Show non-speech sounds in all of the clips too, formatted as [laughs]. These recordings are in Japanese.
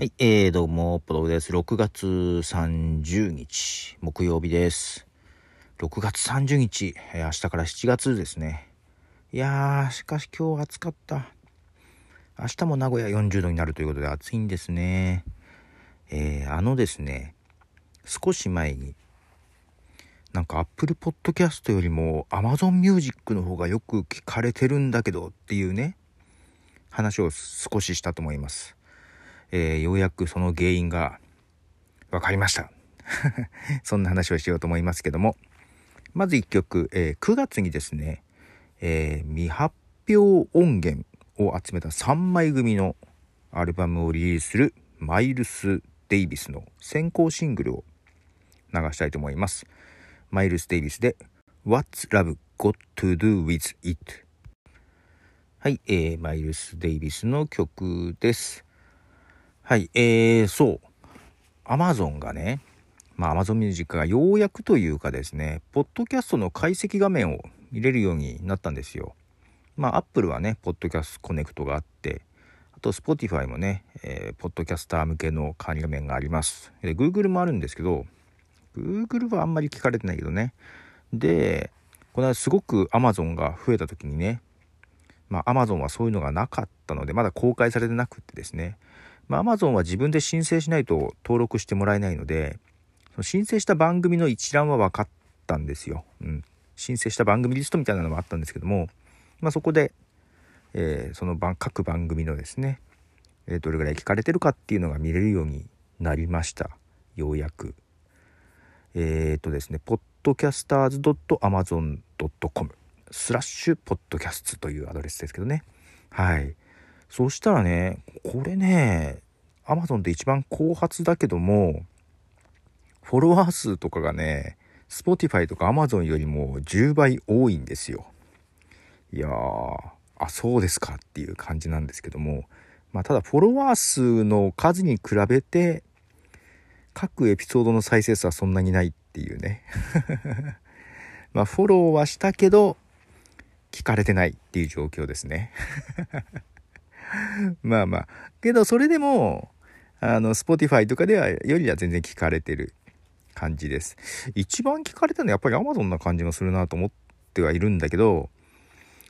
はい、えー、どうも、ポロです。6月30日、木曜日です。6月30日、えー明日から7月ですね。いやー、しかし今日暑かった。明日も名古屋40度になるということで暑いんですね。えー、あのですね、少し前に、なんか Apple Podcast よりも Amazon Music の方がよく聞かれてるんだけどっていうね、話を少ししたと思います。えーようやくその原因が分かりました。[laughs] そんな話をしようと思いますけども、まず1曲、えー9月にですね、えー未発表音源を集めた3枚組のアルバムをリリースするマイルス・デイビスの先行シングルを流したいと思います。マイルス・デイビスで What's Love Got to Do With It はい、えーマイルス・デイビスの曲です。はい、えー、そう。アマゾンがね、まあ、アマゾンミュージックがようやくというかですね、ポッドキャストの解析画面を見れるようになったんですよ。まあ、アップルはね、ポッドキャストコネクトがあって、あと、Spotify もね、えーポッドキャスター向けの管理画面があります。で、Google もあるんですけど、Google はあんまり聞かれてないけどね。で、この間すごく Amazon が増えた時にね、まあ、Amazon はそういうのがなかったので、まだ公開されてなくってですね、まあ、Amazon は自分で申請しないと登録してもらえないので、その申請した番組の一覧は分かったんですよ。うん。申請した番組リストみたいなのもあったんですけども、まあ、そこで、えーその番各番組のですね、えどれぐらい聞かれてるかっていうのが見れるようになりました。ようやく。えっ、とですね、podcasters.amazon.com スラッシュポッドキャストというアドレスですけどね。はい。そしたらね、これね、Amazon で一番後発だけども、フォロワー数とかがね、Spotify とか Amazon よりも10倍多いんですよ。いやー、あ、そうですかっていう感じなんですけども、まあ、ただフォロワー数の数に比べて、各エピソードの再生数はそんなにないっていうね。[laughs] まあ、フォローはしたけど、聞かれてないっていう状況ですね。[laughs] まあまあ。けど、それでも、あの、Spotify とかでは、よりは全然聞かれてる感じです。一番聞かれたのはやっぱり Amazon な感じがするなと思ってはいるんだけど、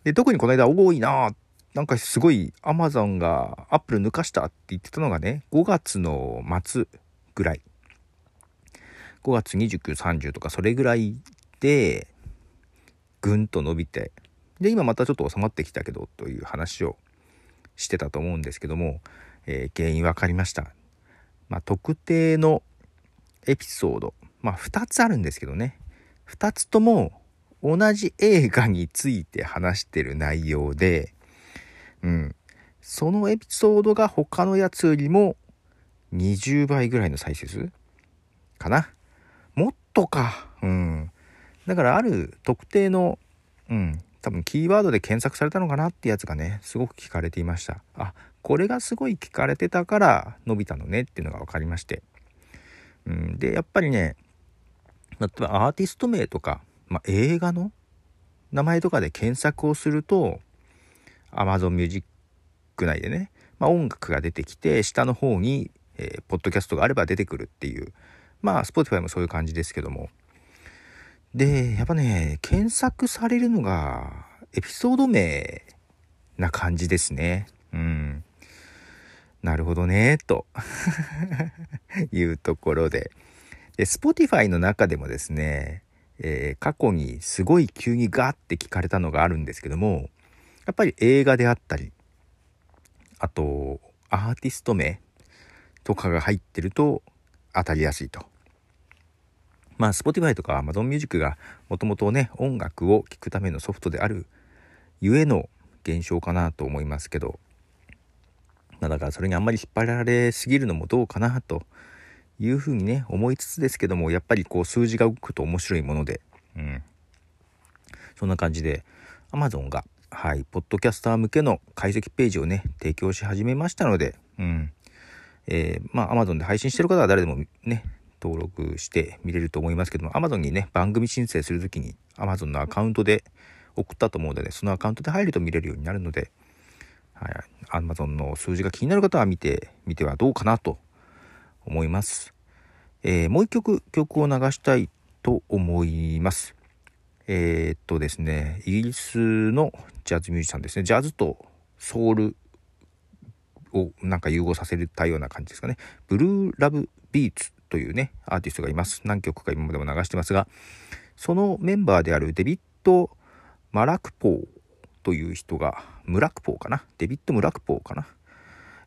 で、特にこの間多いななんかすごい Amazon が Apple 抜かしたって言ってたのがね、5月の末ぐらい。5月29、30とかそれぐらいで、ぐんと伸びて、で、今またちょっと収まってきたけど、という話をしてたと思うんですけども、えー原因分かりました。まあ、特定のエピソード、まあ、2つあるんですけどね。2つとも同じ映画について話してる内容で、うん。そのエピソードが他のやつよりも20倍ぐらいの再生数かな。もっとか。うん。だからある特定の、うん、多分キーワードで検索されたのかなってやつがね、すごく聞かれていました。あ、これがすごい聞かれてたから伸びたのねっていうのが分かりまして。うん、で、やっぱりね、例えばアーティスト名とか、まあ、映画の名前とかで検索をすると、Amazon Music 内でね、まあ、音楽が出てきて、下の方に、えーポッドキャストがあれば出てくるっていう、まあ、Spotify もそういう感じですけども。で、やっぱね、検索されるのが、エピソード名な感じですね。うん。なるほどね、と [laughs] いうところで。で、Spotify の中でもですね、えー過去にすごい急にガーって聞かれたのがあるんですけども、やっぱり映画であったり、あと、アーティスト名とかが入ってると当たりやすいと。まあ、Spotify とか Amazon Music がもともとね、音楽を聴くためのソフトであるゆえの現象かなと思いますけど、まあ、だからそれにあんまり引っ張られすぎるのもどうかなというふうにね、思いつつですけども、やっぱりこう数字が動くと面白いもので、うん。そんな感じで、Amazon が、はい、ポッドキャスター向けの解析ページをね、提供し始めましたので、うん。えーまあ、Amazon で配信してる方は誰でもね、登録して見れると思いますけども、Amazon にね、番組申請するときに Amazon のアカウントで送ったと思うので、そのアカウントで入ると見れるようになるので、はい、Amazon の数字が気になる方は見てみてはどうかなと思います。えー、もう一曲曲を流したいと思います。えー、っとですね、イギリスのジャズミュージシャンですね、ジャズとソウルをなんか融合させたような感じですかね。ブルーラブビーツというね、アーティストがいます。何曲か今までも流してますが、そのメンバーであるデビッド・マラクポーという人が、ムラクポーかな？デビッド・ムラクポーかな？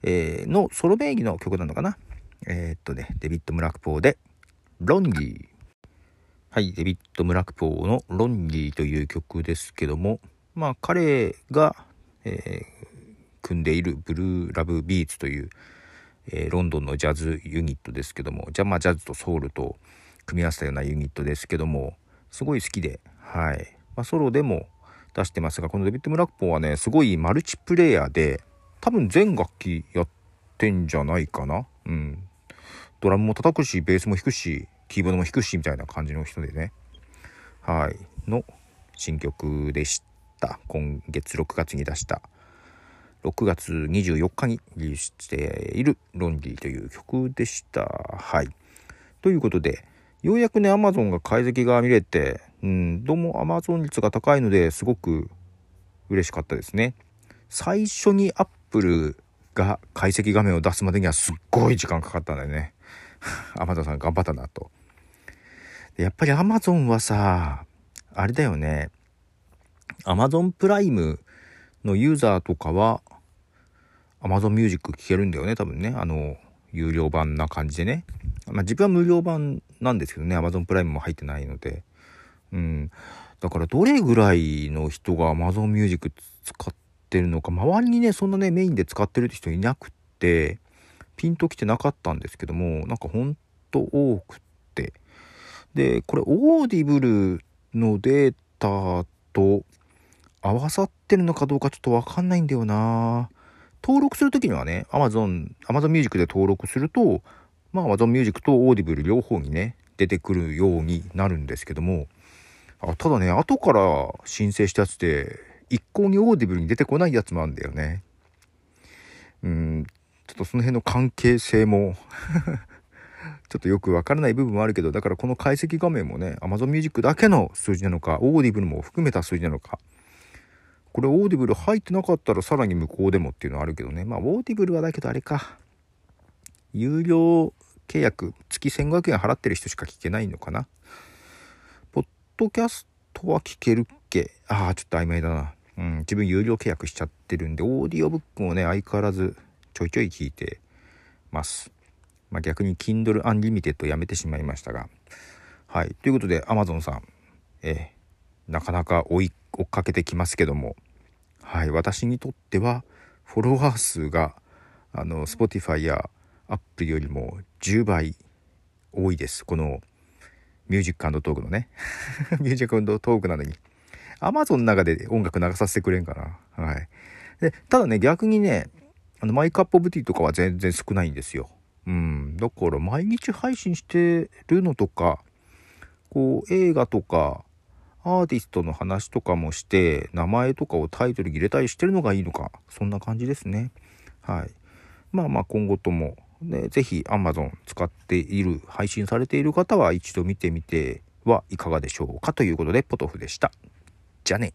えー、のソロ名義の曲なのかな？えー、っとね、デビッド・ムラクポーで、ロンギー。はい、デビッド・ムラクポーのロンギーという曲ですけども、まあ彼が、えー、組んでいるブルーラブビーツという、えー、ロンドンのジャズユニットですけども、じゃまあジャズとソウルと組み合わせたようなユニットですけども、すごい好きで、はい。まあ、ソロでも出してますが、このデビッド・ムラクポーはね、すごいマルチプレイヤーで、多分全楽器やってんじゃないかな。うん。ドラムも叩くし、ベースも弾くし、キーボードも弾くし、みたいな感じの人でね。はい。の新曲でした。今月6月に出した6月24日にリリースしている「ロンリー」という曲でした。はい。ということで、ようやくね、Amazon が解析が見れて、うん、どうも Amazon 率が高いのですごく嬉しかったですね。最初に Apple が解析画面を出すまでにはすっごい時間かかったんだよね。[laughs] Amazon さん頑張ったなと。やっぱり Amazon はさ、あれだよね。Amazon プライムのユーザーとかは Amazon Music 聴けるんだよね、多分ね。あの、有料版な感じでね。まあ自分は無料版なんですけどね、Amazon プライムも入ってないので。うん。だからどれぐらいの人が Amazon Music 使ってるのか、周りにね、そんなね、メインで使ってるって人いなくって、ピンときてなかったんですけども、なんかほんと多くって。で、これ、 Audible のデータと合わさってるのかどうかちょっとわかんないんだよな登録するときにはね、Amazon、Amazon Music で登録すると、まあ Amazon Music と Audible 両方にね、出てくるようになるんですけども、あただね、後から申請したやつで、一向に Audible に出てこないやつもあるんだよね。うん、ちょっとその辺の関係性も [laughs] ちょっとよくわからない部分もあるけど、だからこの解析画面もね、Amazon Music だけの数字なのか、Audible も含めた数字なのか、これ Audible 入ってなかったらさらに無効でもっていうのはあるけどね。まあ Audible はだけどあれか。有料契約、月1500円払ってる人しか聞けないのかな。ポッドキャストは聞けるっけ？ああ、ちょっと曖昧だな。うん、自分有料契約しちゃってるんで、オーディオブックもね、相変わらずちょいちょい聞いてます。まあ、逆に Kindle Unlimited やめてしまいましたが。はい。ということで、Amazon さん、えー、なかなか追い追っかけてきますけども、はい、私にとってはフォロワー数があの Spotify や Apple よりも10倍多いです。この Music Talk のね。 Music Talk なのに。Amazon の中で音楽流させてくれんかな。はい。で、ただね、逆にね、あの My Cup of Tea とかは全然少ないんですよ。うん。だから毎日配信してるのとか、こう映画とか、アーティストの話とかもして、名前とかをタイトルに入れたりしてるのがいいのか、そんな感じですね。はい。まあまあ今後とも、ね、ぜひ Amazon 使っている、配信されている方は一度見てみてはいかがでしょうかということで、ポトフでした。じゃあね。